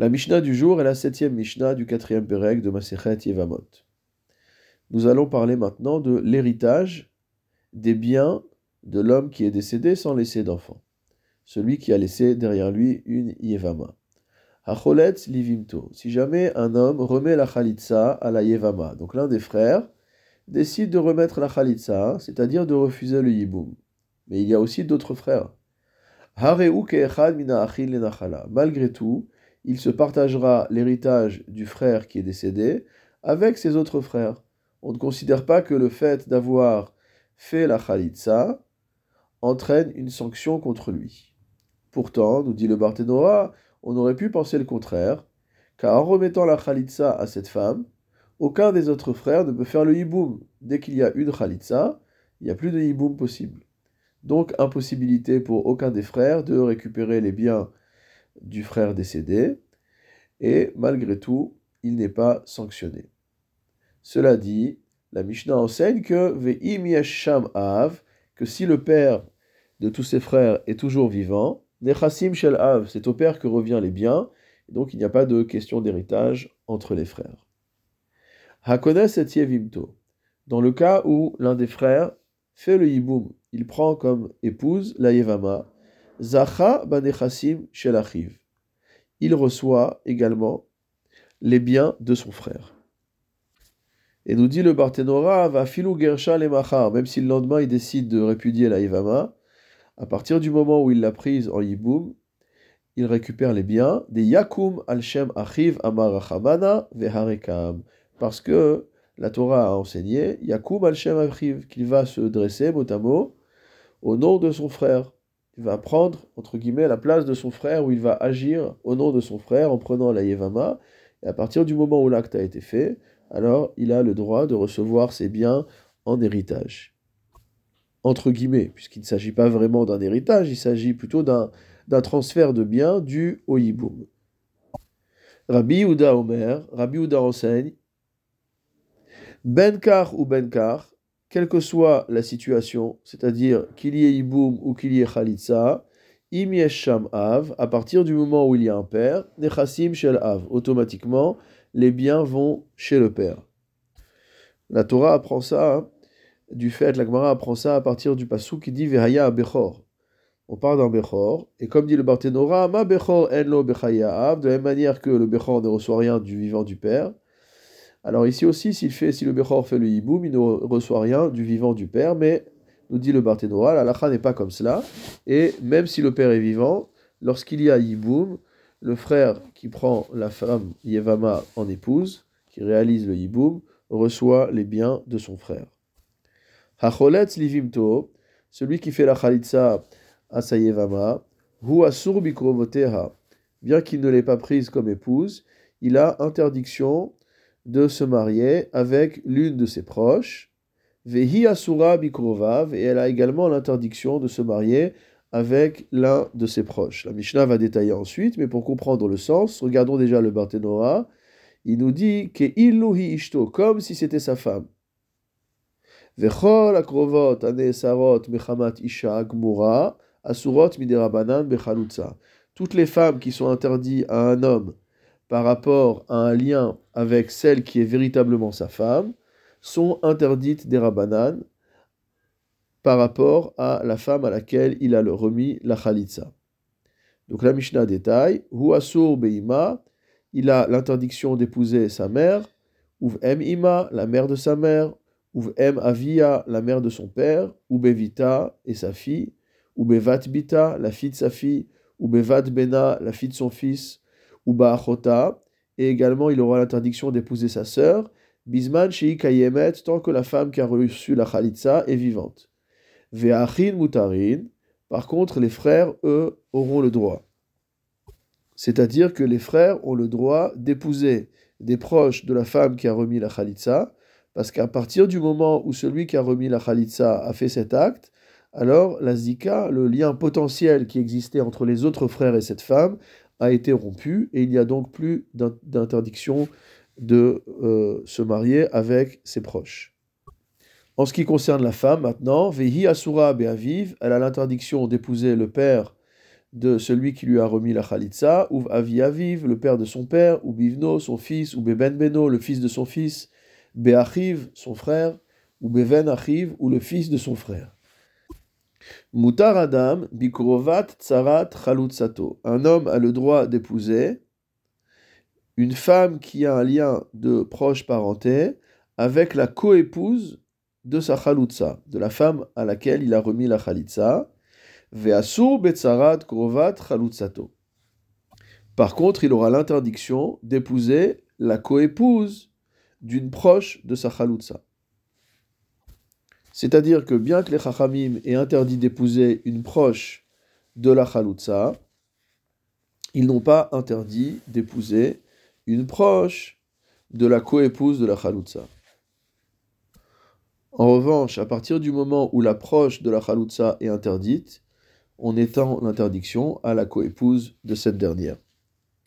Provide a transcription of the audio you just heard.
La Mishnah du jour est la septième Mishnah du quatrième Pérec de Masechet Yevamot. Nous allons parler maintenant de l'héritage des biens de l'homme qui est décédé sans laisser d'enfant. Celui qui a laissé derrière lui une Yevama. Hacholetz livimto. Si jamais un homme remet la Khalitsa à la Yevama, donc l'un des frères décide de remettre la Khalitsa, c'est-à-dire de refuser le Yiboum. Mais il y a aussi d'autres frères. Malgré tout, il se partagera l'héritage du frère qui est décédé avec ses autres frères. On ne considère pas que le fait d'avoir fait la Khalitsa entraîne une sanction contre lui. Pourtant, nous dit le Barthénora, on aurait pu penser le contraire, car en remettant la Khalitsa à cette femme, aucun des autres frères ne peut faire le hiboum. Dès qu'il y a une Khalitsa, il n'y a plus de hiboum possible. Donc impossibilité pour aucun des frères de récupérer les biens du frère décédé, et malgré tout, il n'est pas sanctionné. Cela dit, la Mishnah enseigne que Ve'im yasham av, que si le père de tous ses frères est toujours vivant, Nechasim shel av, c'est au père que revient les biens, donc il n'y a pas de question d'héritage entre les frères. Hakones et Yevimto, dans le cas où l'un des frères fait le yiboum, il prend comme épouse la Yevama, Zacha banechasim shel achiv. Il reçoit également les biens de son frère. Et nous dit le Barthénora, va filou gersha le machar, même si le lendemain il décide de répudier la Yevama, à partir du moment où il l'a prise en yiboum, il récupère les biens des yakum al shem achiv amar veharekam. Parce que la Torah a enseigné yakum al shem achiv, qu'il va se dresser mot au nom de son frère. Il va prendre, entre guillemets, la place de son frère, où il va agir au nom de son frère en prenant la Yevama. Et à partir du moment où l'acte a été fait, alors il a le droit de recevoir ses biens en héritage. Entre guillemets, puisqu'il ne s'agit pas vraiment d'un héritage, il s'agit plutôt d'un, transfert de biens dû au Yiboum. Rabbi Ouda Omer, Rabbi Ouda enseigne Benkar ou Benkar, quelle que soit la situation, c'est-à-dire qu'il y ait Yiboum ou qu'il y ait Khalitsa, Im Av, à partir du moment où il y a un père, Nechassim Shel Av, automatiquement, les biens vont chez le père. La Torah apprend ça, hein, du fait, la Gemara apprend ça à partir du passou qui dit Vehaya Bechor. On parle d'un Bechor, et comme dit le Barthénora, Ma Bechor en lo Av, de la même manière que le Bechor ne reçoit rien du vivant du père. Alors ici aussi, si le Bechor fait le Yiboum, il ne reçoit rien du vivant du père, mais nous dit le Barthénora, la lacha n'est pas comme cela, et même si le père est vivant, lorsqu'il y a Yiboum, le frère qui prend la femme Yevama en épouse, qui réalise le Yiboum, reçoit les biens de son frère. Hacholetz livimto, celui qui fait la chalitza à sa Yevama, hu asur bien qu'il ne l'ait pas prise comme épouse, il a interdiction de se marier avec l'une de ses proches. Vehi asura bikrovav, et elle a également l'interdiction de se marier avec l'un de ses proches. La Mishnah va détailler ensuite, mais pour comprendre le sens, regardons déjà le Barthénora. Il nous dit que illuhi ishto, comme si c'était sa femme. Vechol akrovot sarot mechamat isha gmura asurot. Toutes les femmes qui sont interdites à un homme par rapport à un lien avec celle qui est véritablement sa femme sont interdites des rabanan par rapport à la femme à laquelle il a remis la khalitza. Donc la Mishnah détaille, Hu asur beima, il a l'interdiction d'épouser sa mère, em ima, la mère de sa mère, ou em avia, la mère de son père, ou bevita et sa fille, ou bevat bita, la fille de sa fille, ou bevat bena, la fille de son fils, ou baachota, et également il aura l'interdiction d'épouser sa sœur, bisman shei kayemet, tant que la femme qui a reçu la khalitza est vivante. Ve'achin mutarin. Par contre, les frères, eux, auront le droit. C'est-à-dire que les frères ont le droit d'épouser des proches de la femme qui a remis la khalitsa, parce qu'à partir du moment où celui qui a remis la khalitsa a fait cet acte, alors la zika, le lien potentiel qui existait entre les autres frères et cette femme, a été rompu et il n'y a donc plus d'interdiction de euh, se marier avec ses proches. En ce qui concerne la femme, maintenant, Vehi Asura Be'aviv, elle a l'interdiction d'épouser le père de celui qui lui a remis la chalitza, ou avi aviv, le père de son père, ou bivno, son fils, ou beben beno, le fils de son fils, beachiv, son frère, ou beven achiv, ou le fils de son frère. Mutar Adam, tsarat. Un homme a le droit d'épouser une femme qui a un lien de proche parenté avec la coépouse de sa chalutza, de la femme à laquelle il a remis la chalitza. Ve'asur betzarat krovat chalutzato. Par contre, il aura l'interdiction d'épouser la coépouse d'une proche de sa chalitza. C'est-à-dire que bien que les Chachamim aient interdit d'épouser une proche de la Chaloutza, ils n'ont pas interdit d'épouser une proche de la coépouse de la Chaloutza. En revanche, à partir du moment où la proche de la Chaloutza est interdite, on étend l'interdiction à la coépouse de cette dernière.